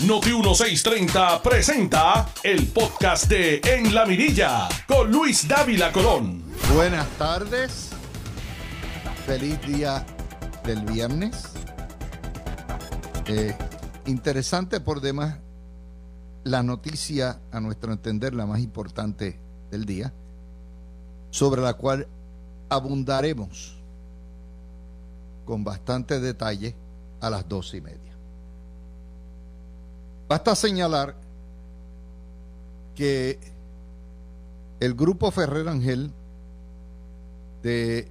Noti 1630 presenta el podcast de En la Mirilla con Luis Dávila Colón. Buenas tardes. Feliz día del viernes. Eh, interesante por demás la noticia, a nuestro entender, la más importante del día, sobre la cual abundaremos con bastante detalle a las doce y media. Basta señalar que el grupo Ferrer Ángel de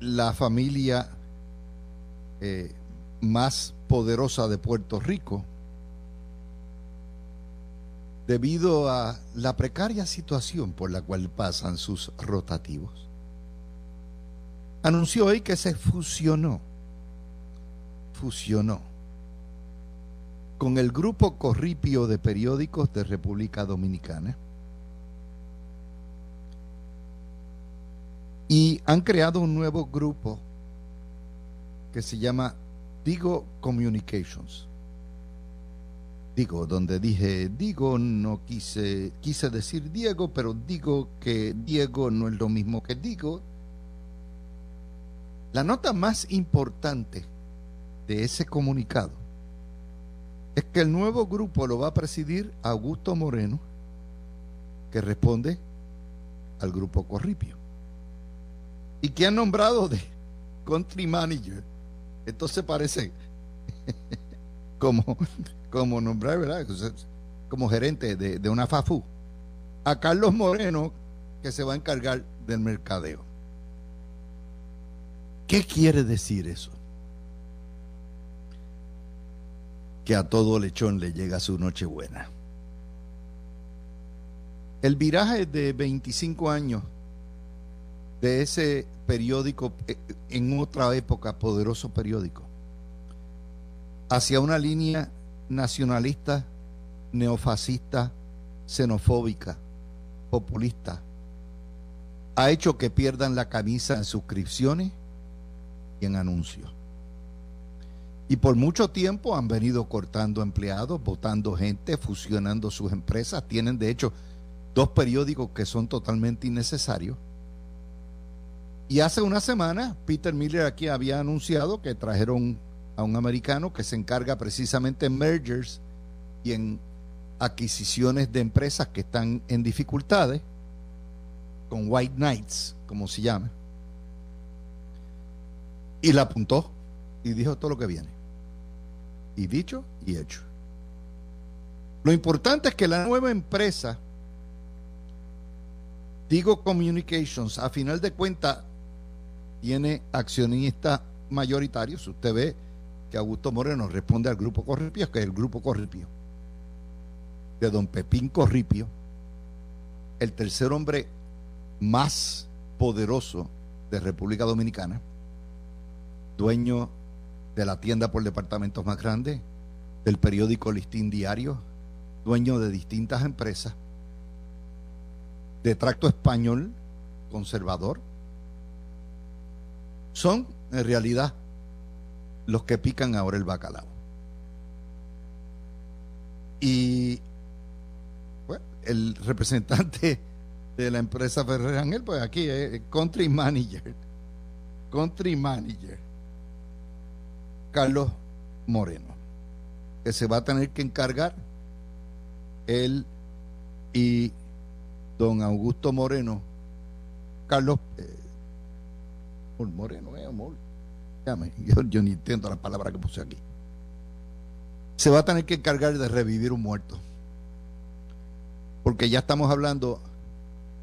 la familia eh, más poderosa de Puerto Rico, debido a la precaria situación por la cual pasan sus rotativos, anunció hoy que se fusionó, fusionó con el grupo Corripio de periódicos de República Dominicana y han creado un nuevo grupo que se llama Digo Communications. Digo, donde dije Digo, no quise, quise decir Diego, pero digo que Diego no es lo mismo que Digo. La nota más importante de ese comunicado es que el nuevo grupo lo va a presidir Augusto Moreno, que responde al grupo Corripio, y que ha nombrado de country manager. Entonces parece como, como nombrar, ¿verdad? Como gerente de, de una FAFU. A Carlos Moreno, que se va a encargar del mercadeo. ¿Qué quiere decir eso? Que a todo lechón le llega su noche buena. El viraje de 25 años de ese periódico, eh, en otra época poderoso periódico, hacia una línea nacionalista, neofascista, xenofóbica, populista, ha hecho que pierdan la camisa en suscripciones y en anuncios. Y por mucho tiempo han venido cortando empleados, votando gente, fusionando sus empresas. Tienen de hecho dos periódicos que son totalmente innecesarios. Y hace una semana Peter Miller aquí había anunciado que trajeron a un americano que se encarga precisamente en mergers y en adquisiciones de empresas que están en dificultades, con White Knights, como se llama. Y la apuntó y dijo todo lo que viene y dicho y hecho. Lo importante es que la nueva empresa, Digo Communications, a final de cuentas, tiene accionistas mayoritarios. Usted ve que Augusto Moreno responde al grupo Corripio, que es el grupo Corripio, de don Pepín Corripio, el tercer hombre más poderoso de República Dominicana, dueño de la tienda por departamentos más grande, del periódico Listín Diario, dueño de distintas empresas, de tracto español conservador, son en realidad los que pican ahora el bacalao. Y el representante de la empresa Ferrer Ángel, pues aquí es country manager. Country manager Carlos Moreno, que se va a tener que encargar él y don Augusto Moreno, Carlos eh, Moreno, eh. Yo, yo ni entiendo la palabra que puse aquí. Se va a tener que encargar de revivir un muerto. Porque ya estamos hablando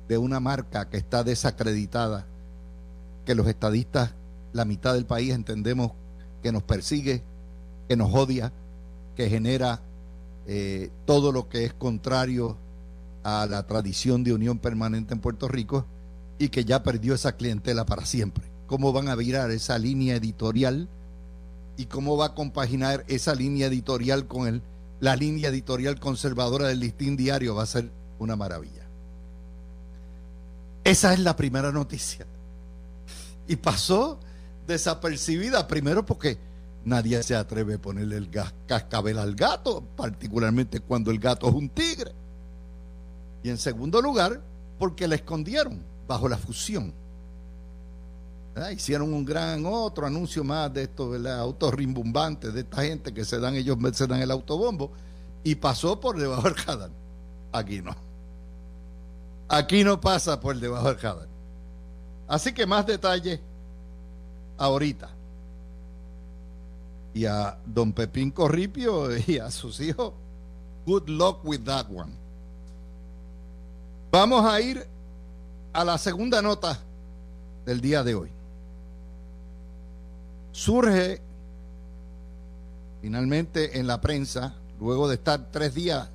de una marca que está desacreditada, que los estadistas, la mitad del país entendemos que nos persigue, que nos odia, que genera eh, todo lo que es contrario a la tradición de unión permanente en Puerto Rico y que ya perdió esa clientela para siempre. ¿Cómo van a virar esa línea editorial y cómo va a compaginar esa línea editorial con el, la línea editorial conservadora del listín diario? Va a ser una maravilla. Esa es la primera noticia. Y pasó desapercibida, primero porque Nadie se atreve a ponerle el cascabel al gato, particularmente cuando el gato es un tigre. Y en segundo lugar, porque la escondieron bajo la fusión. Hicieron un gran otro anuncio más de estos autos rimbombantes de esta gente que se dan ellos se dan el autobombo y pasó por debajo del radar. Aquí no. Aquí no pasa por debajo del radar. Así que más detalles ahorita. Y a don Pepín Corripio y a sus hijos, good luck with that one. Vamos a ir a la segunda nota del día de hoy. Surge finalmente en la prensa, luego de estar tres días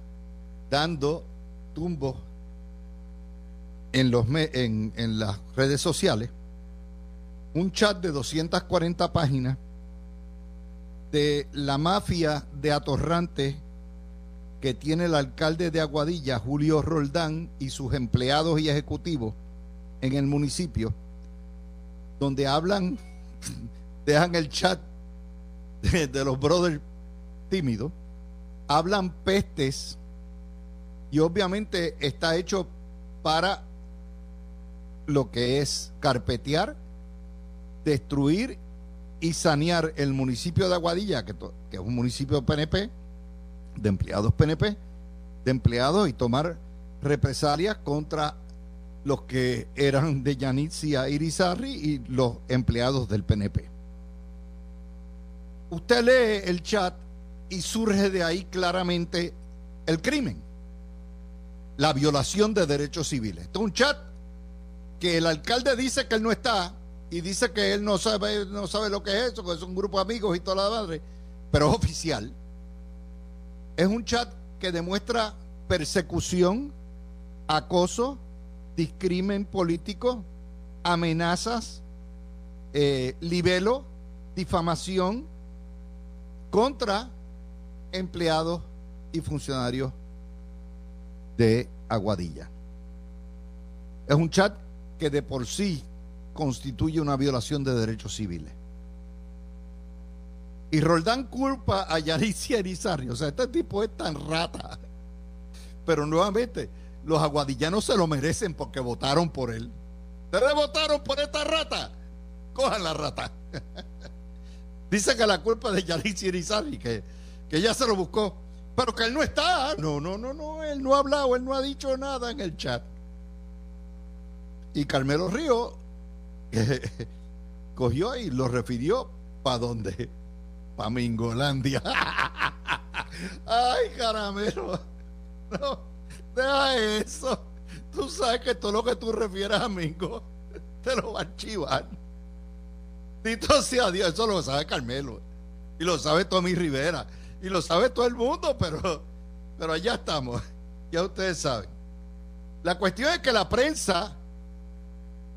dando tumbos en, en, en las redes sociales, un chat de 240 páginas de la mafia de atorrantes que tiene el alcalde de Aguadilla, Julio Roldán, y sus empleados y ejecutivos en el municipio, donde hablan, dejan el chat de, de los brothers tímidos, hablan pestes y obviamente está hecho para lo que es carpetear, destruir y sanear el municipio de Aguadilla, que, es un municipio PNP, de empleados PNP, de empleados y tomar represalias contra los que eran de Yanitzia Irizarri y los empleados del PNP. Usted lee el chat y surge de ahí claramente el crimen, la violación de derechos civiles. Es un chat que el alcalde dice que él no está y dice que él no sabe, no sabe lo que es eso, que es un grupo de amigos y toda la madre, pero es oficial. Es un chat que demuestra persecución, acoso, discrimen político, amenazas, eh, libelo, difamación contra empleados y funcionarios de Aguadilla. Es un chat que de por sí constituye una violación de derechos civiles. Y Roldán culpa a Yaricia Erizarri. O sea, este tipo es tan rata. Pero nuevamente, los aguadillanos se lo merecen porque votaron por él. ¿Ustedes votaron por esta rata? Cojan la rata. Dice que la culpa de Yaricia Erizarri, que, que ella se lo buscó. Pero que él no está. No, no, no, no. Él no ha hablado, él no ha dicho nada en el chat. Y Carmelo Río cogió y lo refirió para dónde? Para Mingolandia. Ay, caramelo. No, deja eso. Tú sabes que todo lo que tú refieras a Mingo te lo va a archivar. Dito sea Dios, eso lo sabe Carmelo. Y lo sabe Tommy Rivera. Y lo sabe todo el mundo, pero, pero allá estamos. Ya ustedes saben. La cuestión es que la prensa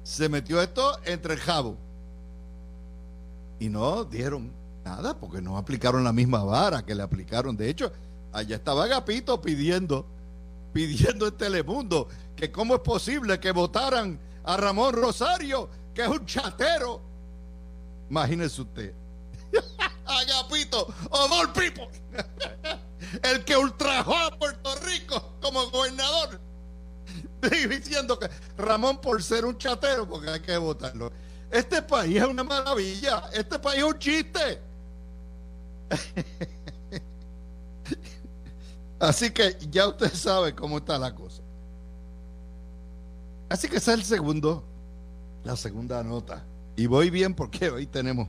se metió esto entre el jabo. Y no dieron nada porque no aplicaron la misma vara que le aplicaron. De hecho, allá estaba Gapito pidiendo, pidiendo en Telemundo que cómo es posible que votaran a Ramón Rosario, que es un chatero. Imagínese usted. Agapito, of people. El que ultrajó a Puerto Rico como gobernador diciendo que Ramón por ser un chatero, porque hay que votarlo. Este país es una maravilla, este país es un chiste. Así que ya usted sabe cómo está la cosa. Así que ese es el segundo, la segunda nota. Y voy bien porque hoy tenemos.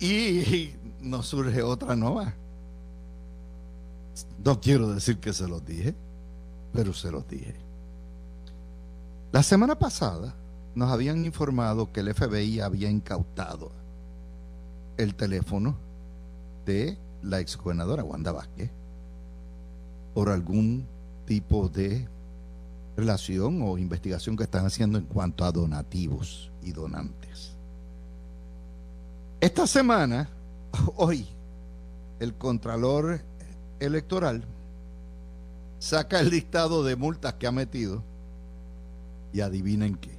Y nos surge otra nueva. No quiero decir que se los dije pero se los dije. La semana pasada nos habían informado que el FBI había incautado el teléfono de la exgobernadora Wanda Vázquez por algún tipo de relación o investigación que están haciendo en cuanto a donativos y donantes. Esta semana, hoy, el Contralor Electoral saca el listado de multas que ha metido y adivinen qué.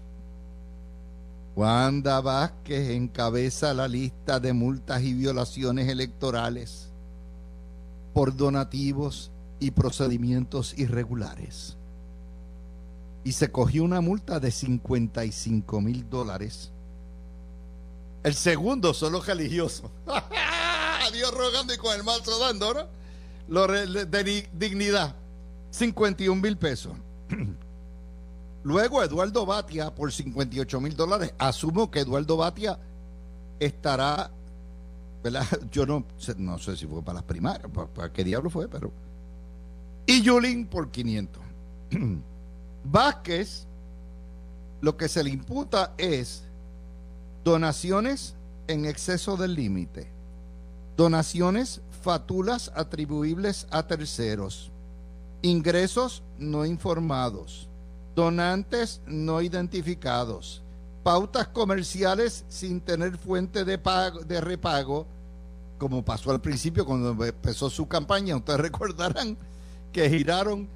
Wanda Vázquez encabeza la lista de multas y violaciones electorales por donativos y procedimientos irregulares. Y se cogió una multa de 55 mil dólares. El segundo son los religiosos. Dios rogando y con el mal dando, ¿no? Lo de dignidad. 51 mil pesos. Luego Eduardo Batia por 58 mil dólares. Asumo que Eduardo Batia estará. Yo no, no sé si fue para las primarias, para, qué diablo fue, pero... Y Yulín por 500. Vázquez, lo que se le imputa es donaciones en exceso del límite, donaciones fatulas atribuibles a terceros, ingresos no informados, donantes no identificados, pautas comerciales sin tener fuente de, pago, de repago, como pasó al principio cuando empezó su campaña, ustedes recordarán que giraron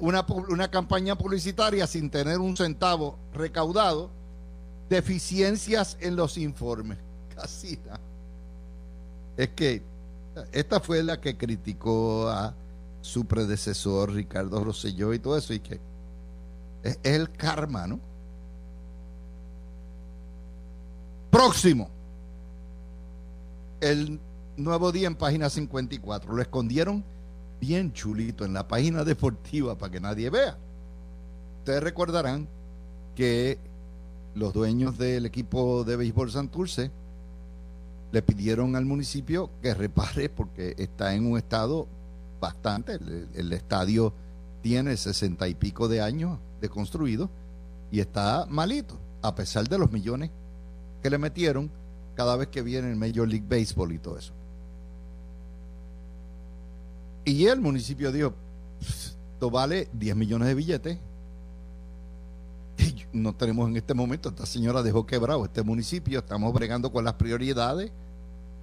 una, una campaña publicitaria sin tener un centavo recaudado, deficiencias en los informes. Casi Es que esta fue la que criticó a su predecesor Ricardo Rosselló y todo eso, y que es, el karma, ¿no? Próximo. El nuevo día en página 54. Lo escondieron bien chulito en la página deportiva para que nadie vea. Ustedes recordarán que los dueños del equipo de béisbol Santurce le pidieron al municipio que repare porque está en un estado bastante. El, estadio tiene sesenta y pico de años de construido y está malito, a pesar de los millones que le metieron cada vez que viene el Major League Baseball y todo eso. Y el municipio dijo, esto vale 10 millones de billetes. Y no tenemos en este momento, esta señora dejó quebrado este municipio, estamos bregando con las prioridades,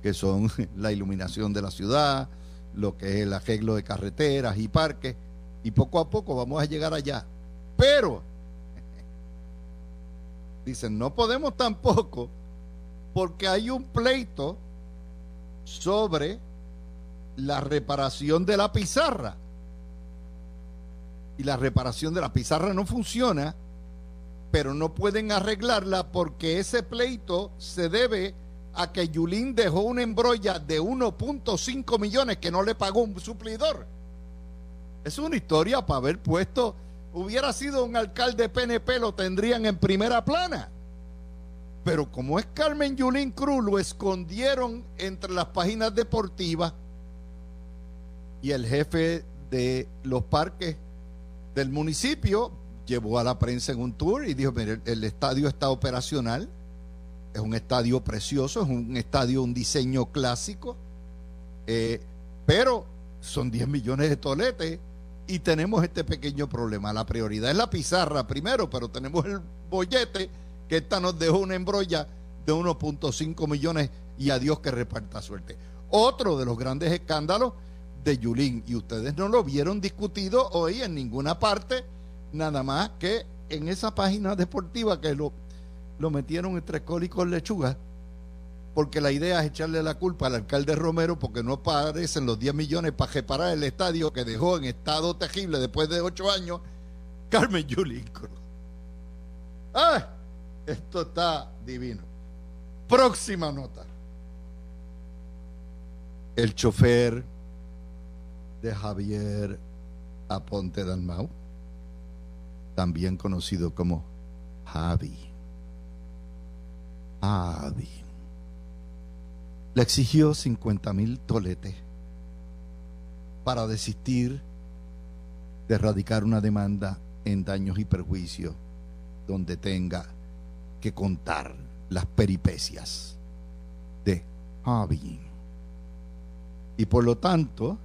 que son la iluminación de la ciudad, lo que es el arreglo de carreteras y parques, y poco a poco vamos a llegar allá. Pero, dicen, no podemos tampoco, porque hay un pleito sobre la reparación de la pizarra. Y la reparación de la pizarra no funciona, pero no pueden arreglarla porque ese pleito se debe a que Yulín dejó una embrolla de 1.5 millones que no le pagó un suplidor. Es una historia para haber puesto, hubiera sido un alcalde PNP, lo tendrían en primera plana. Pero como es Carmen Yulín Cruz, lo escondieron entre las páginas deportivas y el jefe de los parques del municipio llevó a la prensa en un tour y dijo, mire, el estadio está operacional, es un estadio precioso, es un estadio, un diseño clásico, eh, pero son 10 millones de toletes y tenemos este pequeño problema. La prioridad es la pizarra primero, pero tenemos el bollete que esta nos dejó una embrolla de 1.5 millones y a Dios que reparta suerte. Otro de los grandes escándalos de Yulín. Y ustedes no lo vieron discutido hoy en ninguna parte, nada más que en esa página deportiva que lo, lo metieron entre col y con lechuga, porque la idea es echarle la culpa al alcalde Romero porque no aparecen los 10 millones para reparar el estadio que dejó en estado terrible después de 8 años Carmen Yulín ¡Ah! Esto está divino. Próxima nota. El chofer de Javier Aponte Dalmau, también conocido como Javi. Javi. Le exigió 50 mil toletes para desistir de erradicar una demanda en daños y perjuicios donde tenga que contar las peripecias de Javi. Y por lo tanto,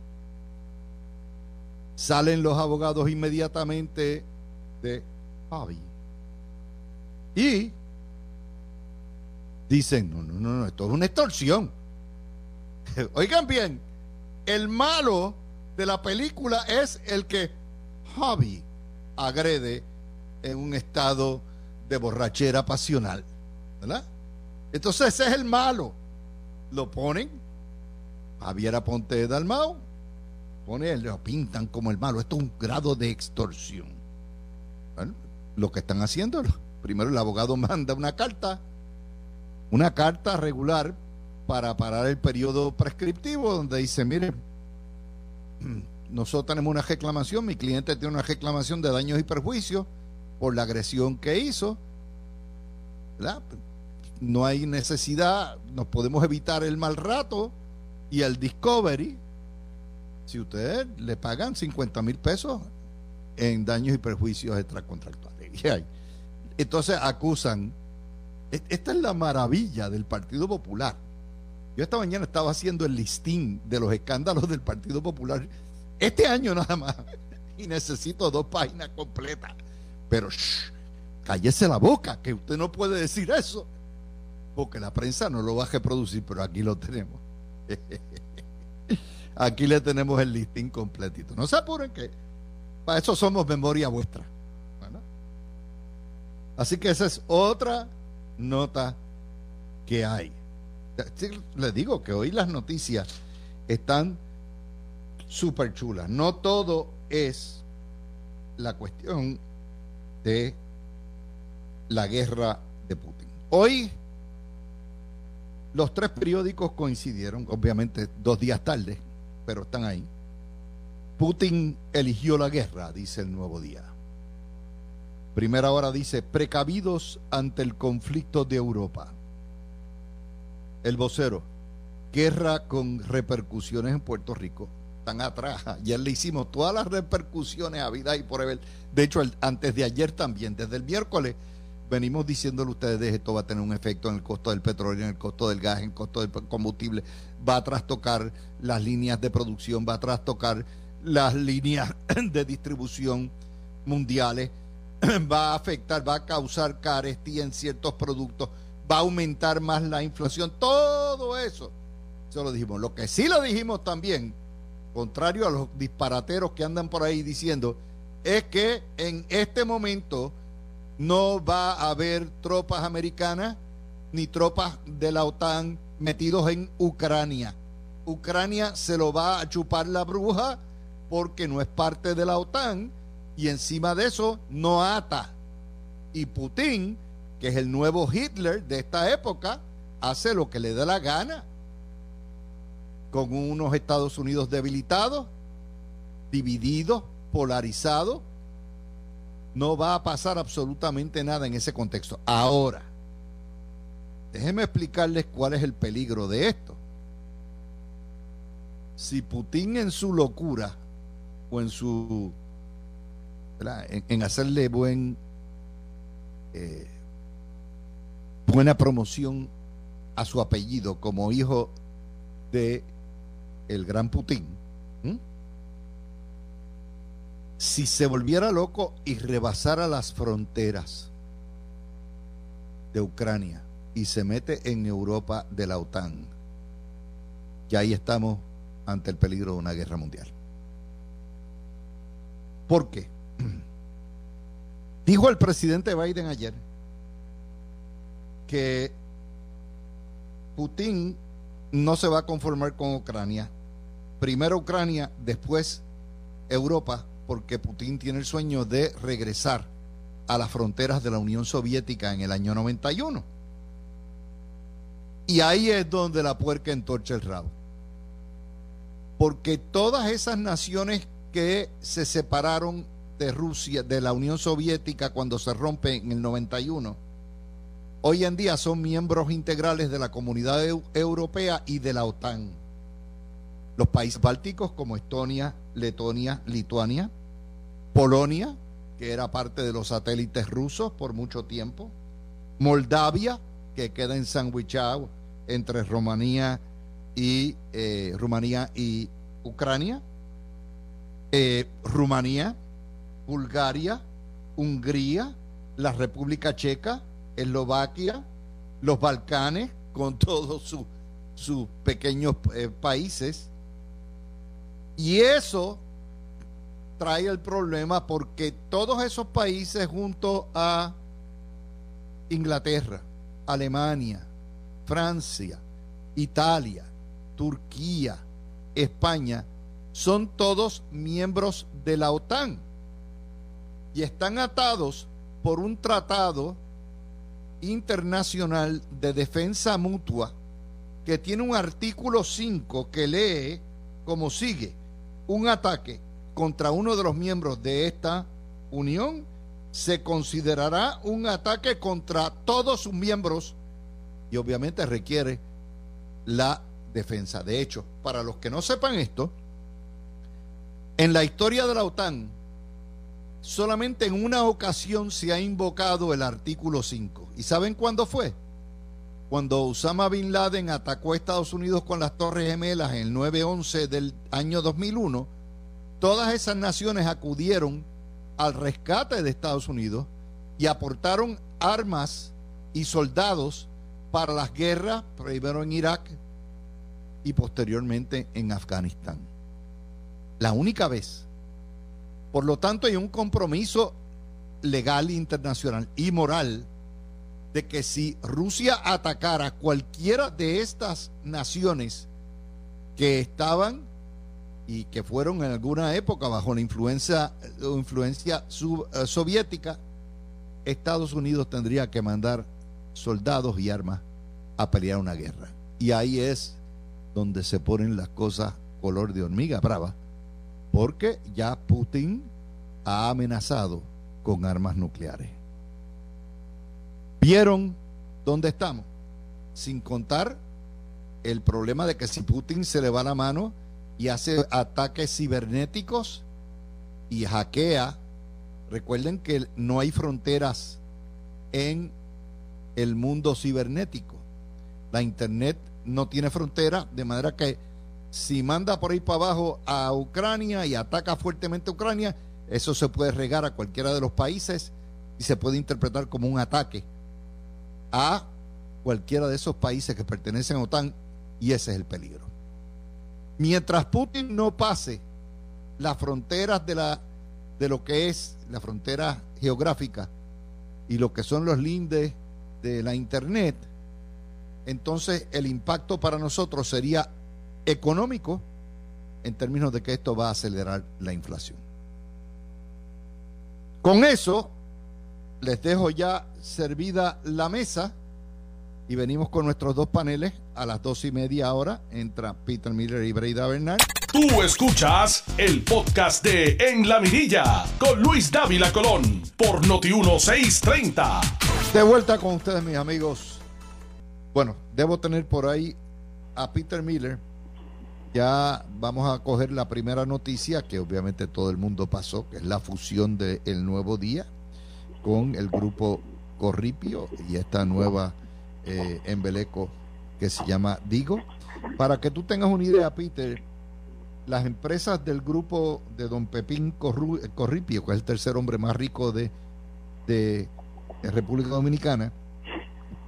Salen los abogados inmediatamente de Javi. Y dicen, no, no, no, esto es una extorsión. Oigan bien, el malo de la película es el que Javi agrede en un estado de borrachera pasional. ¿Verdad? Entonces ese es el malo. Lo ponen Javier Aponte de Dalmao, pone, lo pintan como el malo. Esto es un grado de extorsión. Lo que están haciendo, primero el abogado manda una carta, una carta regular para parar el periodo prescriptivo, donde dice, mire, nosotros tenemos una reclamación, mi cliente tiene una reclamación de daños y perjuicios por la agresión que hizo. No hay necesidad, nos podemos evitar el mal rato y el Discovery, si ustedes le pagan 50 mil pesos en daños y perjuicios extracontractuales. Entonces acusan. Esta es la maravilla del Partido Popular. Yo esta mañana estaba haciendo el listín de los escándalos del Partido Popular. Este año nada más. Y necesito dos páginas completas. Pero cállese la boca, que usted no puede decir eso. Porque la prensa no lo va a reproducir, pero aquí lo tenemos. aquí le tenemos el listín completito. No se apuren que para eso somos memoria vuestra. Así que esa es otra nota que hay. Les digo que hoy las noticias están súper chulas. No todo es la cuestión de la guerra de Putin. Hoy los tres periódicos coincidieron, obviamente dos días tarde, pero están ahí. Putin eligió la guerra, dice el nuevo día. Primera hora dice, precavidos ante el conflicto de Europa. El vocero, guerra con repercusiones en Puerto Rico. Están atrás, ayer le hicimos todas las repercusiones a vida y por haber. De hecho, antes de ayer también, desde el miércoles, venimos diciéndole a ustedes, esto va a tener un efecto en el costo del petróleo, en el costo del gas, en el costo del combustible, va a trastocar las líneas de producción, va a trastocar las líneas de distribución mundiales, va a afectar, va a causar carestía en ciertos productos, va a aumentar más la inflación, todo eso. Eso lo dijimos. Lo que sí lo dijimos también, contrario a los disparateros que andan por ahí diciendo, es que en este momento no va a haber tropas americanas ni tropas de la OTAN metidos en Ucrania. Ucrania se lo va a chupar la bruja porque no es parte de la OTAN y encima de eso no ata. Y Putin, que es el nuevo Hitler de esta época, hace lo que le da la gana con unos Estados Unidos debilitados, divididos, polarizados no va a pasar absolutamente nada en ese contexto. Ahora, déjenme explicarles cuál es el peligro de esto. Si Putin en su locura o en su en, hacerle eh, buena promoción a su apellido como hijo de el gran Putin si se volviera loco y rebasara las fronteras de Ucrania y se mete en Europa de la OTAN, ya ahí estamos ante el peligro de una guerra mundial. ¿Por qué? Dijo el presidente Biden ayer que Putin no se va a conformar con Ucrania. Primero Ucrania, después Europa porque Putin tiene el sueño de regresar a las fronteras de la Unión Soviética en el año 91. Y ahí es donde la puerca entorcha el rabo. Porque todas esas naciones que se separaron de Rusia, de la Unión Soviética cuando se rompe en el 91, hoy en día son miembros integrales de la comunidad europea y de la OTAN. Los países bálticos como Estonia, Letonia, Lituania, Polonia, que era parte de los satélites rusos por mucho tiempo, Moldavia, que queda ensandwichado entre Rumanía y eh, Rumanía y Ucrania, eh, Rumanía, Bulgaria, Hungría, la República Checa, Eslovaquia, los Balcanes, con todos sus pequeños eh, países. Y eso trae el problema porque todos esos países junto a Inglaterra Alemania, Francia, Italia, Turquía, España, son todos miembros de la OTAN y están atados por un tratado internacional de defensa mutua que tiene un artículo 5 que lee como sigue, un ataque contra uno de los miembros de esta unión se considerará un ataque contra todos sus miembros y obviamente requiere la defensa. De hecho, para los que no sepan esto, en la historia de la OTAN, solamente en una ocasión se ha invocado el artículo 5. ¿Y saben cuándo fue? Cuando Osama Bin Laden atacó a Estados Unidos con las Torres Gemelas en el 9-11 del año 2001, todas esas naciones acudieron al rescate de Estados Unidos y aportaron armas y soldados para las guerras, primero en Irak y posteriormente en Afganistán. La única vez. Por lo tanto, hay un compromiso legal internacional y moral de que si Rusia atacara cualquiera de estas naciones que estaban y que fueron en alguna época bajo la influencia, influencia eh, soviética, Estados Unidos tendría que mandar soldados y armas a pelear una guerra. Y ahí es donde se ponen las cosas color de hormiga brava, porque ya Putin ha amenazado con armas nucleares. ¿Vieron dónde estamos? Sin contar el problema de que si Putin se le va la mano y hace ataques cibernéticos y hackea, recuerden que no hay fronteras en el mundo cibernético. La Internet no tiene frontera, de manera que si manda por ahí para abajo a Ucrania y ataca fuertemente a Ucrania, eso se puede regar a cualquiera de los países y se puede interpretar como un ataque a cualquiera de esos países que pertenecen a OTAN y ese es el peligro. Mientras Putin no pase las fronteras de, la, de lo que es la frontera geográfica y lo que son los lindes de la Internet, entonces el impacto para nosotros sería económico en términos de que esto va a acelerar la inflación. Con eso, les dejo ya servida la mesa y venimos con nuestros dos paneles a las dos y media hora. Entra Peter Miller y Breida Bernal. Tú escuchas el podcast de En la Mirilla con Luis Dávila Colón por Noti 1630. De vuelta con ustedes, mis amigos. Bueno, debo tener por ahí a Peter Miller. Ya vamos a coger la primera noticia que obviamente todo el mundo pasó, que es la fusión de El Nuevo Día con el grupo Corripio y esta nueva eh, embeleco que se llama Digo. Para que tú tengas una idea, Peter, las empresas del grupo de Don Pepín Corripio, que es el tercer hombre más rico de, de República Dominicana,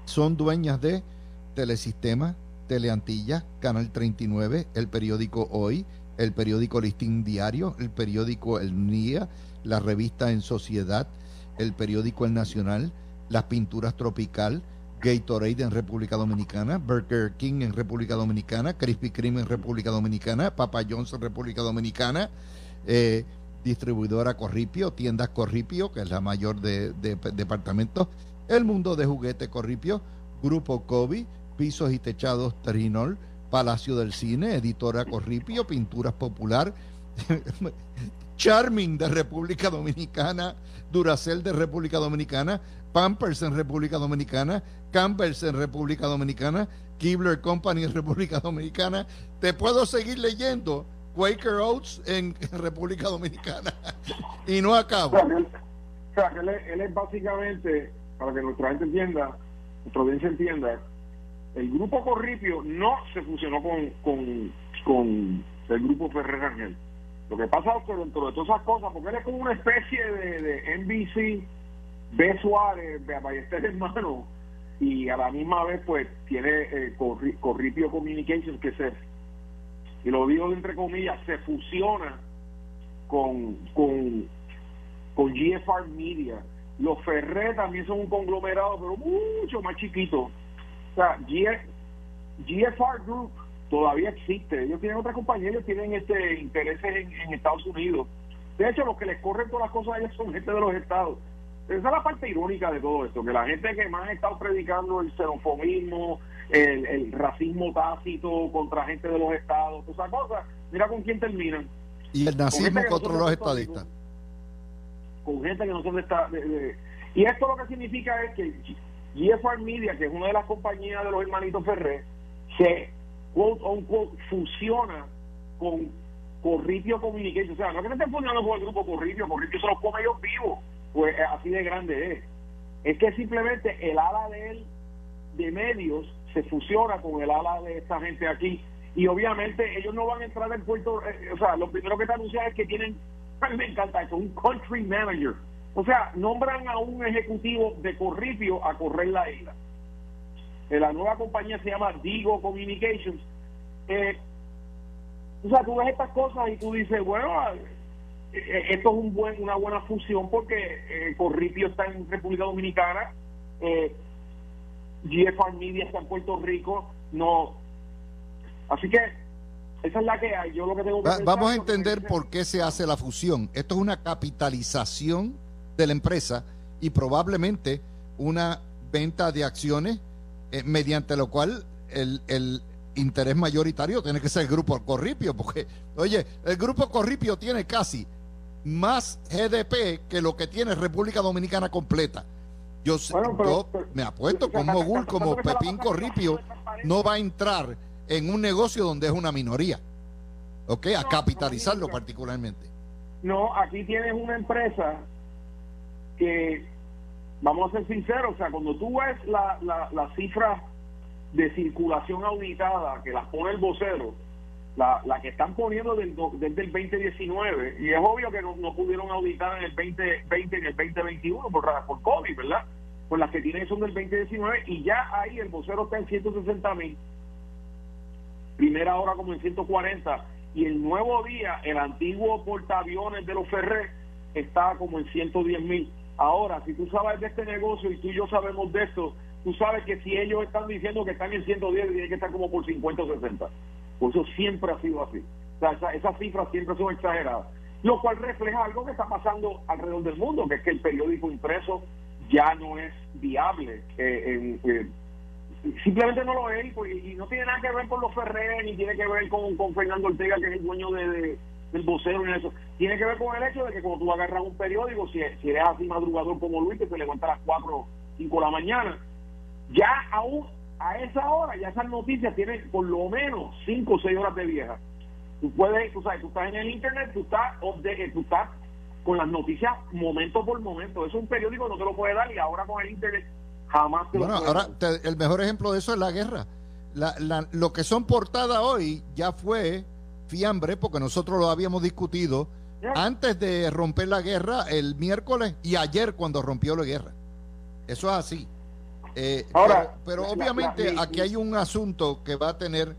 son dueñas de Telesistema, Teleantilla, Canal 39, el periódico Hoy, el periódico Listín Diario, el periódico El Nia, la revista En Sociedad, el periódico El Nacional, las pinturas Tropical, Gatorade en República Dominicana, Burger King en República Dominicana, Krispy Kreme en República Dominicana, Papa John's en República Dominicana, eh, distribuidora Corripio, tiendas Corripio, que es la mayor de, de departamentos, el mundo de juguete Corripio, Grupo Kobe, Pisos y Techados Trinol, Palacio del Cine, Editora Corripio, Pinturas Popular, Charming de República Dominicana, Duracell de República Dominicana, Pampers en República Dominicana, Campbell's en República Dominicana, Kibler Company en República Dominicana. Te puedo seguir leyendo Quaker Oats en, República Dominicana y no acabo. O sea, él, es básicamente, para que nuestra gente entienda, nuestra audiencia entienda, el grupo Corripio no se fusionó con, con, con el grupo Ferrer Rangel. Lo que pasa es que dentro de todas esas cosas, porque él es como una especie de, de NBC, B. Suárez, de Ballester Hermano, y a la misma vez pues tiene eh, Corripio Communications que se, y lo digo entre comillas, se fusiona con, con, con GFR Media, Los Ferré también son un conglomerado, pero mucho más chiquito. O sea, GFR Group todavía existe. Ellos tienen otras compañías, ellos tienen este intereses en, Estados Unidos. De hecho, los que les corren todas las cosas a ellos son gente de los estados. Esa es la parte irónica de todo esto, que la gente que más ha estado predicando el xenofobismo, el, racismo tácito contra gente de los estados, todas esas cosas, mira con quién terminan. Y el nazismo contra los estadistas. Con gente que no son de, de, Y esto lo que significa es que GFR Media, que es una de las compañías de los hermanitos Ferrer, se quote unquote fusiona con Corripio Communication. O sea, no es que se estén funcionando con el grupo Corripio, Corripio se los come ellos vivos, pues así de grande es. Es que simplemente el ala de él de medios se fusiona con el ala de esta gente aquí y obviamente ellos no van a entrar en Puerto eh, o sea lo primero que te anuncian es que tienen a mí me encanta eso un country manager o sea nombran a un ejecutivo de Corripio a correr la isla eh, la nueva compañía se llama Digo Communications eh, o sea tú ves estas cosas y tú dices bueno esto es un buen una buena fusión porque Corripio está en República Dominicana eh, GFR Media está en Puerto Rico, no. Así que esa es la que hay. Yo lo que tengo que Vamos a entender por qué se hace la fusión. Esto es una capitalización de la empresa y probablemente una venta de acciones eh, mediante lo cual el, el interés mayoritario tiene que ser el grupo Corripio, porque, oye, el grupo Corripio tiene casi más GDP que lo que tiene República Dominicana completa. Yo, me apuesto con un mogul como Pepín Corripio no va a entrar en un negocio donde es una minoría. ¿Ok? A capitalizarlo particularmente. No, aquí tienes una empresa que, vamos a ser sinceros, o sea, cuando tú ves la, la, cifra de circulación auditada que las pone el vocero, la, la que están poniendo desde, el 2019, y es obvio que no, no pudieron auditar en el 2020 en el 2021 por, por COVID, ¿verdad? Pues las que tienen son del 2019 y ya ahí el vocero está en 160 mil, primera hora como en 140, y el nuevo día, el antiguo portaaviones de los Ferré, está como en 110 mil. Ahora, si tú sabes de este negocio y tú y yo sabemos de esto, tú sabes que si ellos están diciendo que están en 110, tienen que estar como por 50 o 60. Por eso siempre ha sido así. O sea, esas cifras siempre son exageradas. Lo cual refleja algo que está pasando alrededor del mundo, que es que el periódico impreso ya no es viable. Eh, eh, simplemente no lo es y, no tiene nada que ver con los Ferrer ni tiene que ver con, con Fernando Ortega, que es el dueño de, del vocero, ni eso. Tiene que ver con el hecho de que cuando tú agarras un periódico, si, si eres así madrugador como Luis, que se levanta a las 4 5 de la mañana, ya aún a esa hora, ya esas noticias tienen por lo menos 5 o 6 horas de vieja. Tú puedes, tú sabes, tú estás en el internet, tú estás, tú estás con las noticias momento por momento. Eso un periódico no te lo puede dar y ahora con el internet jamás te bueno, lo puede ahora el mejor ejemplo de eso es la guerra. La, lo que son portadas hoy ya fue fiambre porque nosotros lo habíamos discutido antes de romper la guerra el miércoles y ayer cuando rompió la guerra. Eso es así. Eh, Ahora, pero, obviamente aquí hay un asunto que va a tener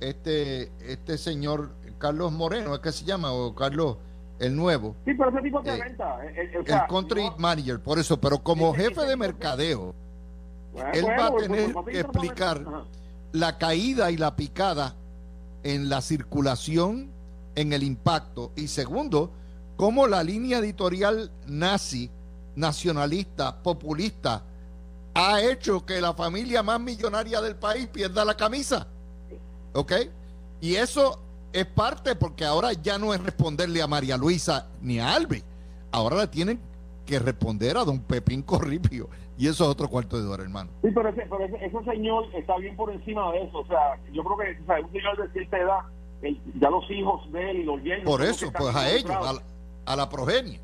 este este señor Carlos Moreno, ¿es que se llama? O Carlos el nuevo. Sí, pero ese tipo de eh, eh, el, country manager, por eso, pero como jefe de mercadeo, él va a tener que explicar la caída y la picada en la circulación, en el impacto. Y segundo, cómo la línea editorial nazi, nacionalista, populista, ha hecho que la familia más millonaria del país pierda la camisa. ¿Ok? Y eso es parte porque ahora ya no es responderle a María Luisa ni a Albi. Ahora le tienen que responder a don Pepín Corripio. Y eso es otro cuarto de hora, hermano. Sí, pero ese, pero ese, señor está bien por encima de eso. O sea, yo creo que o sea, un señor de cierta edad, ya los hijos de él y los yernos. Por eso, pues a ellos, a la, progenie.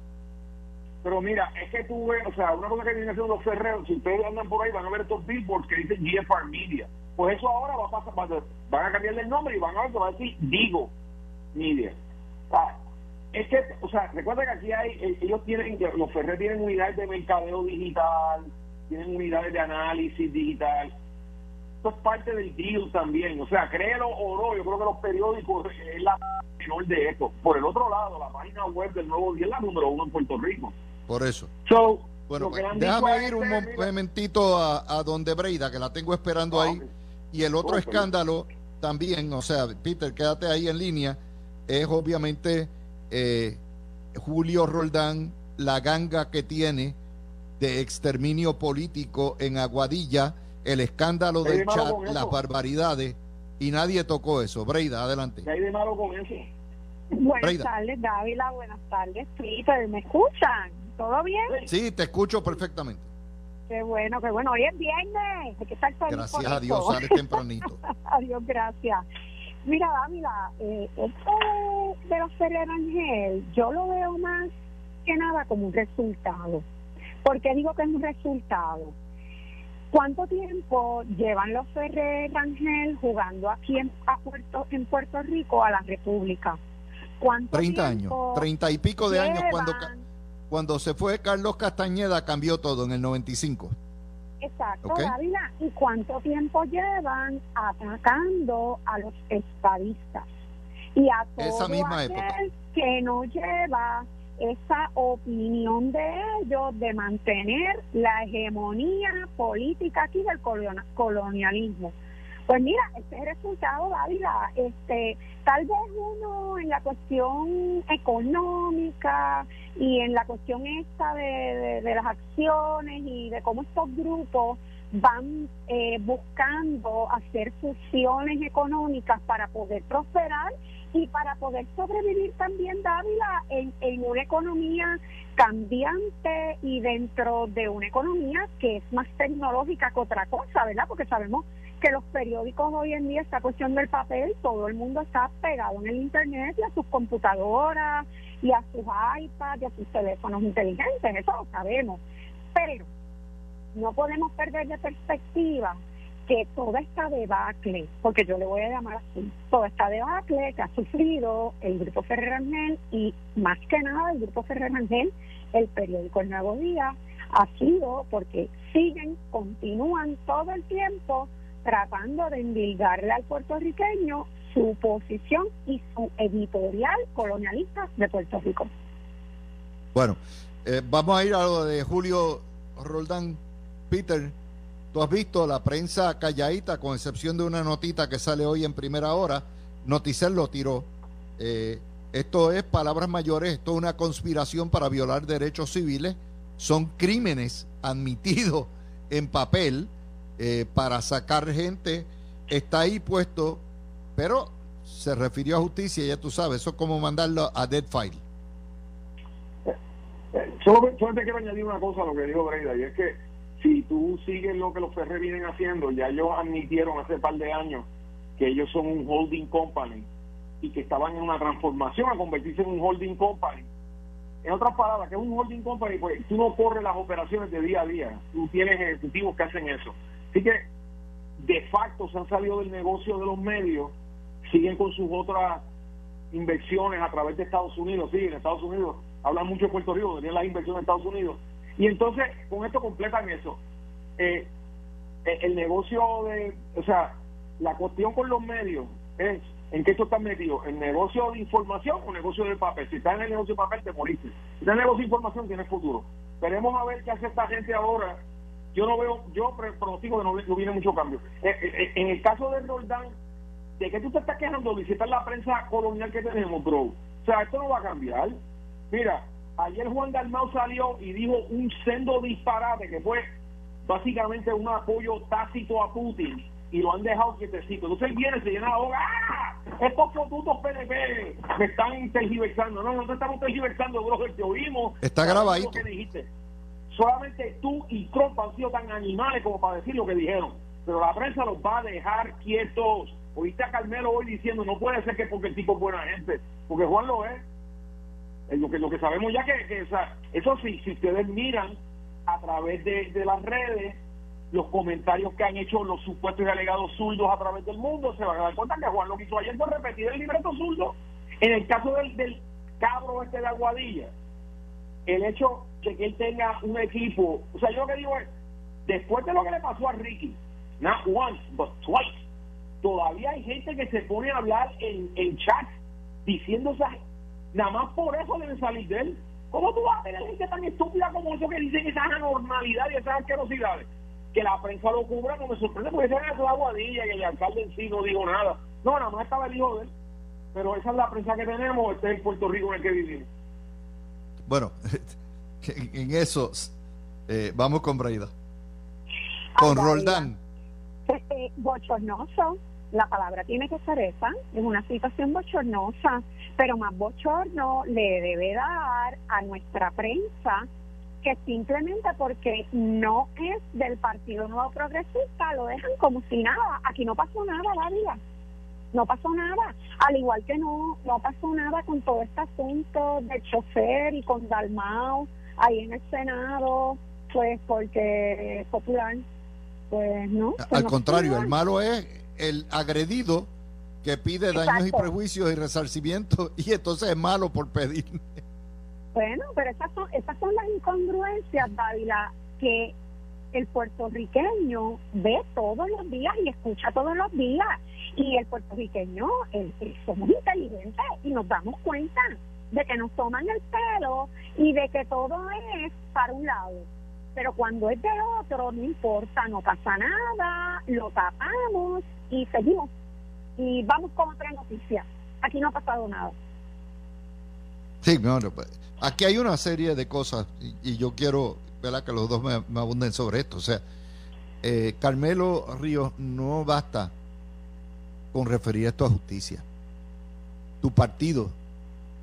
Pero mira, es que tú ves, o sea, una cosa que vienen haciendo los ferreros, si ustedes andan por ahí, van a ver estos billboards que dicen GFR Media. Pues eso ahora va a pasar, van a cambiarle el nombre y van a ver que va a decir Digo Media. Es que, o sea, recuerda que aquí hay, eh, ellos tienen, los Ferrer tienen unidades de mercadeo digital, tienen unidades de análisis digital. Esto es parte del deal también. O sea, créelo o no, yo creo que los periódicos es la menor de esto. Por el otro lado, la página web del Nuevo Día es la número uno en Puerto Rico. Por eso. So, Bueno, pues, déjame ir un momentito a, donde Breida, que la tengo esperando ah, ahí. Y el otro escándalo también, o sea, Peter, quédate ahí en línea, es obviamente eh, Julio Roldán, la ganga que tiene de exterminio político en Aguadilla, el escándalo del chat, las barbaridades, y nadie tocó eso. Breida, adelante. ¿Qué hay de malo con eso? Buenas tardes, Dávila. Buenas tardes, Peter. ¿Me escuchan? ¿Todo bien? Sí, te escucho perfectamente. Qué bueno, qué bueno. Hoy es viernes. Hay que estar Gracias a Dios, sale tempranito. Adiós, gracias. Mira, Dávila, eh, esto de, los Ferrer Ángel, yo lo veo más que nada como un resultado. ¿Por qué digo que es un resultado? ¿Cuánto tiempo llevan los Ferrer Rangel jugando aquí en, Puerto, en Puerto Rico a la República? ¿Cuánto 30 años, 30 y pico de años cuando, cuando se fue Carlos Castañeda cambió todo en el 95. Exacto, ¿Y cuánto tiempo llevan atacando a los estadistas? Y a todo Esa misma aquel que no lleva esa opinión de ellos de mantener la hegemonía política aquí del colonialismo. Pues mira, este es el resultado, Dávila. Este, tal vez uno en la cuestión económica y en la cuestión esta de, las acciones y de cómo estos grupos van eh, buscando hacer fusiones económicas para poder prosperar y para poder sobrevivir también, Dávila, en, en una economía cambiante y dentro de una economía que es más tecnológica que otra cosa, ¿verdad? Porque sabemos que los periódicos hoy en día, esta cuestión del papel, todo el mundo está pegado en el Internet y a sus computadoras y a sus iPads y a sus teléfonos inteligentes, eso lo sabemos. Pero no podemos perder de perspectiva que toda esta debacle, porque yo le voy a llamar así, toda esta debacle que ha sufrido el Grupo Ferrer Angel y más que nada el Grupo Ferrer Angel, el periódico El Nuevo Día, ha sido porque siguen, continúan todo el tiempo tratando de endilgarle al puertorriqueño su posición y su editorial colonialista de Puerto Rico. Bueno, eh, vamos a ir a lo de Julio Roldán. Peter, Tú has visto la prensa calladita, con excepción de una notita que sale hoy en primera hora. Noticel lo tiró. Eh, esto es palabras mayores, esto es una conspiración para violar derechos civiles. Son crímenes admitidos en papel eh, para sacar gente. Está ahí puesto, pero se refirió a justicia, ya tú sabes, eso es como mandarlo a dead file. Eh, solo, te quiero añadir una cosa a lo que dijo Breida, y es que si tú sigues lo que los Ferrer vienen haciendo, ya ellos admitieron hace par de años que ellos son un holding company y que estaban en una transformación a convertirse en un holding company. En otras palabras, que es un holding company, pues tú no corres las operaciones de día a día, tú tienes ejecutivos que hacen eso. Así que de facto se han salido del negocio de los medios, siguen con sus otras inversiones a través de Estados Unidos, sí, en Estados Unidos hablan mucho de Puerto Rico, tienen las inversiones en Estados Unidos, y entonces, con esto completan eso. Eh, eh, el negocio de, o sea, la cuestión con los medios es en qué esto está metido, en negocio de información o negocio de papel. Si estás en el negocio de papel, te moriste. Si estás en el negocio de información, tienes futuro. Veremos a ver qué hace esta gente ahora. Yo no veo, yo pronostico que no, viene mucho cambio. Eh, en el caso de Roldán, ¿de qué tú te estás quejando? Visitar la prensa colonial que tenemos, bro. O sea, esto no va a cambiar. Mira, Ayer Juan Dalmau salió y dijo un sendo disparate que fue básicamente un apoyo tácito a Putin y lo han dejado quietecito. Entonces él viene, se llena la boca, ¡ah! Estos fotutos PNP me están tergiversando. No, no te estamos tergiversando, brother, te oímos. Está grabadito. Que dijiste. Solamente tú y Trump han sido tan animales como para decir lo que dijeron. Pero la prensa los va a dejar quietos. Oíste a Carmelo hoy diciendo, no puede ser que porque el tipo es buena gente. Porque Juan lo es. Eh, lo que, lo que sabemos ya que, eso sí, si ustedes miran a través de, las redes los comentarios que han hecho los supuestos y alegados zurdos a través del mundo, se van a dar cuenta que Juan lo que hizo ayer fue repetir el libreto zurdo. En el caso del, del cabro este de Aguadilla, el hecho de que él tenga un equipo, o sea, yo lo que digo es, después de lo que le pasó a Ricky, not once, but twice, todavía hay gente que se pone a hablar en, en chat diciendo esas Nada más por eso deben salir de él. ¿Cómo tú vas a tener gente tan estúpida como eso que dicen esas anormalidades y esas asquerosidades? Que la prensa lo cubra no me sorprende porque esa es la guadilla y el alcalde en sí no dijo nada. No, nada más estaba el hijo de él. Pero esa es la prensa que tenemos, este es el Puerto Rico en el que vivimos. Bueno, en eso eh, vamos con Braida. Con Roldán. Este, bochornoso. La palabra tiene que ser esa. Es una situación bochornosa. Pero más bochorno le debe dar a nuestra prensa que simplemente porque no es del Partido Nuevo Progresista lo dejan como si nada. Aquí no pasó nada, vida no pasó nada. Al igual que no, no pasó nada con todo este asunto del chofer y con Dalmao ahí en el Senado, pues porque es popular, pues no. Al contrario, el malo es el agredido que pide daños y prejuicios y resarcimiento y entonces es malo por pedir. Bueno, pero esas son, esas son las incongruencias, Dávila, que el puertorriqueño ve todos los días y escucha todos los días. Y el puertorriqueño, el, somos inteligentes y nos damos cuenta de que nos toman el pelo y de que todo es para un lado. Pero cuando es de otro, no importa, no pasa nada, lo tapamos y seguimos. Y vamos con otra noticia. Aquí no ha pasado nada. Sí, bueno, pues, aquí hay una serie de cosas y, yo quiero ¿verdad? que los dos me, me abunden sobre esto. O sea, eh, Carmelo Ríos no basta con referir esto a justicia. Tu partido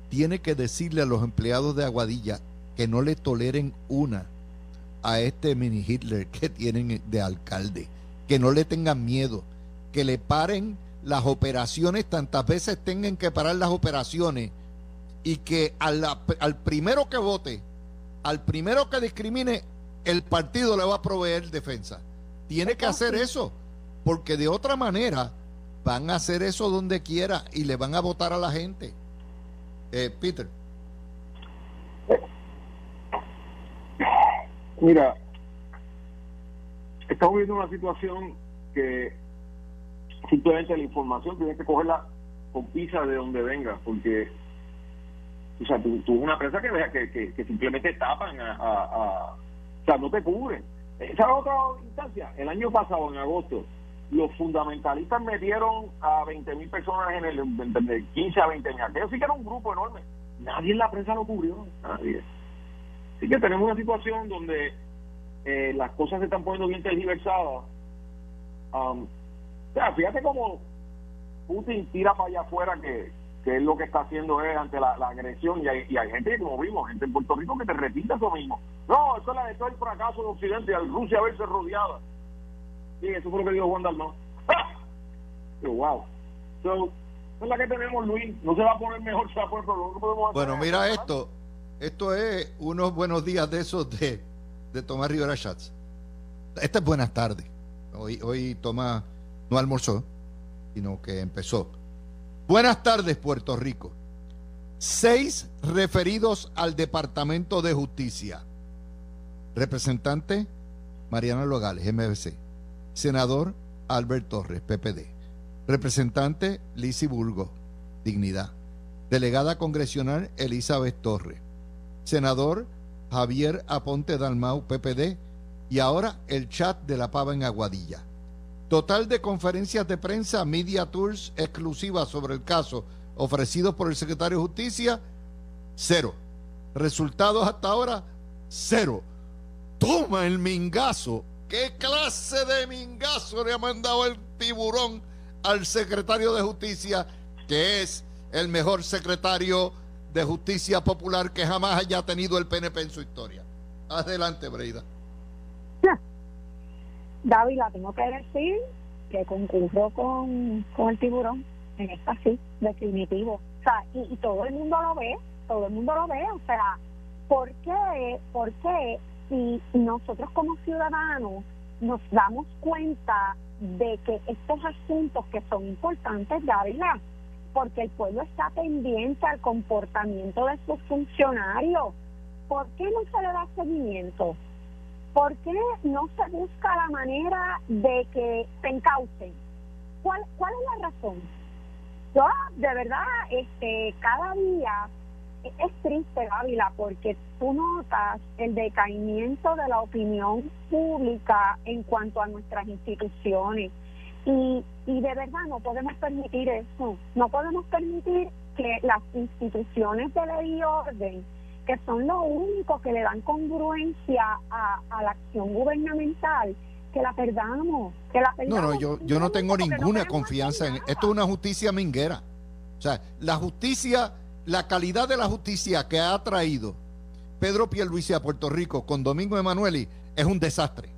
tiene que decirle a los empleados de Aguadilla que no le toleren una a este mini Hitler que tienen de alcalde, que no le tengan miedo, que le paren las operaciones tantas veces tengan que parar las operaciones y que al, al primero que vote, al primero que discrimine, el partido le va a proveer defensa. Tiene que hacer eso, porque de otra manera van a hacer eso donde quiera y le van a votar a la gente. Eh, Peter. Mira, estamos viviendo una situación que simplemente la información tienes que cogerla con pizza de donde venga, porque o sea, tú, tú una prensa que, que, que, simplemente tapan a, a, o sea, no te cubren. Esa es otra instancia. El año pasado, en agosto, los fundamentalistas metieron a 20 mil personas en el de 15 a 20 años. Aquello sí que era un grupo enorme. Nadie en la prensa lo cubrió, nadie. Así que tenemos una situación donde eh, las cosas se están poniendo bien tergiversadas. Um, o sea, fíjate cómo Putin tira para allá afuera que, que es lo que está haciendo es ante la, agresión y hay, y hay, gente como vimos, gente en Puerto Rico que te repite eso mismo. No, eso es la de todo el fracaso de Occidente, al Rusia verse rodeada. Sí, eso fue lo que dijo Juan Dalmau. wow. So, es la que tenemos, Luis. No se va a poner mejor, se va a poner, pero no podemos hacer Bueno, mira esto. Esto es unos buenos días de esos de, de Tomás Rivera Schatz. Esta es buenas tardes. Hoy, hoy Tomás no almorzó, sino que empezó. Buenas tardes, Puerto Rico. Seis referidos al Departamento de Justicia. Representante Mariana Logales, MBC. Senador Albert Torres, PPD. Representante Lisi Burgo, Dignidad. Delegada congresional Elizabeth Torres. Senador Javier Aponte Dalmau, PPD. Y ahora el chat de la pava en Aguadilla. Total de conferencias de prensa, media tours exclusivas sobre el caso ofrecidos por el secretario de Justicia, cero. Resultados hasta ahora, cero. Toma el mingazo ¿Qué clase de mingazo le ha mandado el tiburón al secretario de Justicia, que es el mejor secretario de Justicia Popular que jamás haya tenido el PNP en su historia? Adelante, Breida. David, la tengo que decir que concurro con, con el tiburón en esta sí, definitivo. O sea, y, y, todo el mundo lo ve, todo el mundo lo ve. O sea, ¿por qué, por qué si nosotros como ciudadanos nos damos cuenta de que estos asuntos que son importantes, Dávila, porque el pueblo está pendiente al comportamiento de sus funcionarios. ¿Por qué no se le da seguimiento? ¿Por qué no se busca la manera de que se incaucen? ¿Cuál, cuál es la razón? Yo, de verdad, este, cada día es triste, Ávila, porque tú notas el decaimiento de la opinión pública en cuanto a nuestras instituciones. Y, y de verdad no podemos permitir eso. No podemos permitir que las instituciones de ley y orden, que son lo único que le dan congruencia a, a la acción gubernamental, que la perdamos, que la perdamos. No, no, yo, yo no tengo ninguna confianza en esto es una justicia minguera. O sea, la justicia, la calidad de la justicia que ha traído Pedro Pierluisi a Puerto Rico con Domingo Emanueli es un desastre.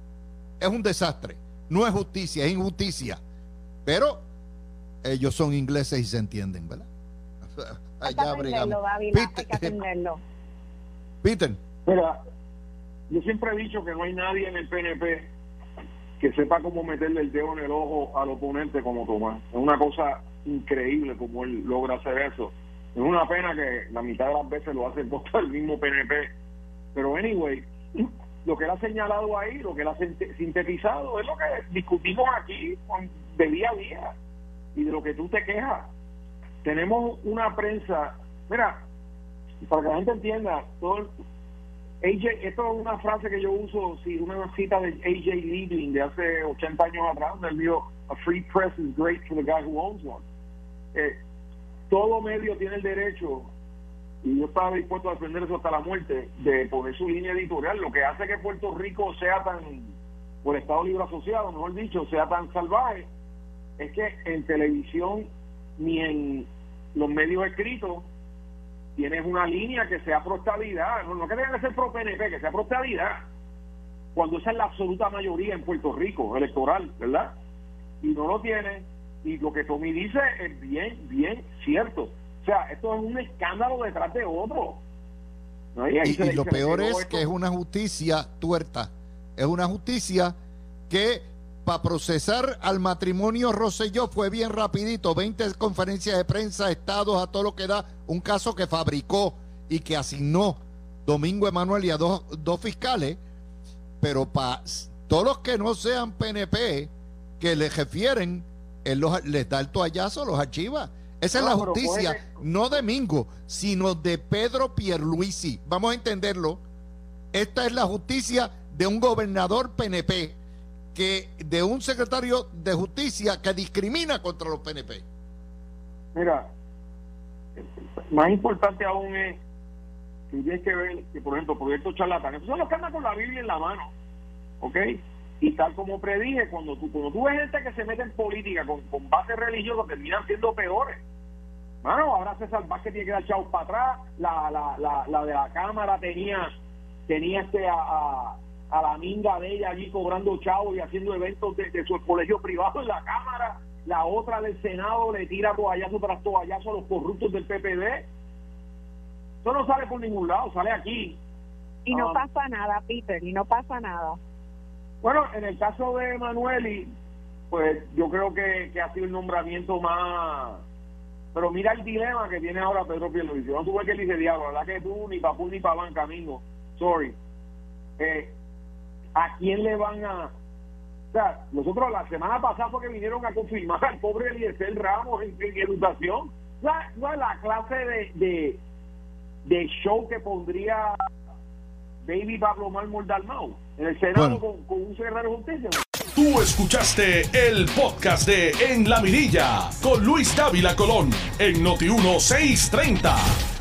Es un desastre. No es justicia, es injusticia. Pero ellos son ingleses y se entienden, ¿verdad? Allá bregamos. Peter, Peter. Mira, yo siempre he dicho que no hay nadie en el PNP que sepa cómo meterle el dedo en el ojo al oponente como Tomás. Es una cosa increíble como él logra hacer eso. Es una pena que la mitad de las veces lo hace el mismo PNP. Pero anyway, lo que él ha señalado ahí, lo que él ha sintetizado, es lo que discutimos aquí de día a día y de lo que tú te quejas. Tenemos una prensa, mira, para que la gente entienda, todo AJ, esto es una frase que yo uso, sí, una cita de AJ Liebling de hace 80 años atrás, donde él a free press is great for the guy who owns one. Eh, todo medio tiene el derecho, y yo estaba dispuesto a defender eso hasta la muerte, de poner su línea editorial. Lo que hace que Puerto Rico sea tan, por Estado Libre Asociado, mejor dicho, sea tan salvaje, es que en televisión ni en los medios escritos tienes una línea que sea pro no, no que tenga que ser pro que sea pro cuando esa es la absoluta mayoría en Puerto Rico, electoral, ¿verdad? Y no lo tiene, y lo que Tommy dice es bien, bien cierto. O sea, esto es un escándalo detrás de otro. y, lo peor es que es una justicia tuerta, es una justicia que para procesar al matrimonio Rosselló fue bien rapidito, 20 conferencias de prensa, estados, a todo lo que da, un caso que fabricó y que asignó Domingo Emanuel y a dos, fiscales, pero para todos los que no sean PNP, que le refieren, él les da el toallazo, los archiva. Esa es la justicia, no de Mingo, sino de Pedro Pierluisi. Vamos a entenderlo. Esta es la justicia de un gobernador PNP que de un secretario de justicia que discrimina contra los PNP. Mira, más importante aún es que tienes que ver que, por ejemplo, proyectos charlatanes, son los que andan con la Biblia en la mano, ¿ok? Y tal como predije, cuando tú, cuando tú ves gente que se mete en política con, con base religiosa, terminan siendo peores. Bueno, ahora César Vázquez tiene que dar chavos para atrás, la, la, la, la de la Cámara tenía, tenía este a a la minga de ella allí cobrando chavos y haciendo eventos de, su colegio privado en la Cámara, la otra del Senado le tira toallazo tras toallazo a los corruptos del PPD. Eso no sale por ningún lado, sale aquí. Y no ah. pasa nada, Peter, y no pasa nada. Bueno, en el caso de Manueli, pues yo creo que, que ha sido el nombramiento más... Pero mira el dilema que tiene ahora Pedro Pierluisi. No tuve que dice, diablo, verdad que tú ni para ni para banca, amigo. Sorry. Eh, ¿a quién le van a...? O sea, nosotros la semana pasada fue que vinieron a confirmar al pobre Eliezer Ramos en, educación. La, la clase de, de, show que pondría Baby Pablo Malmol Dalmau en el Senado con, con, un secretario de justicia. Tú escuchaste el podcast de En la Mirilla con Luis Dávila Colón en Noti 1630.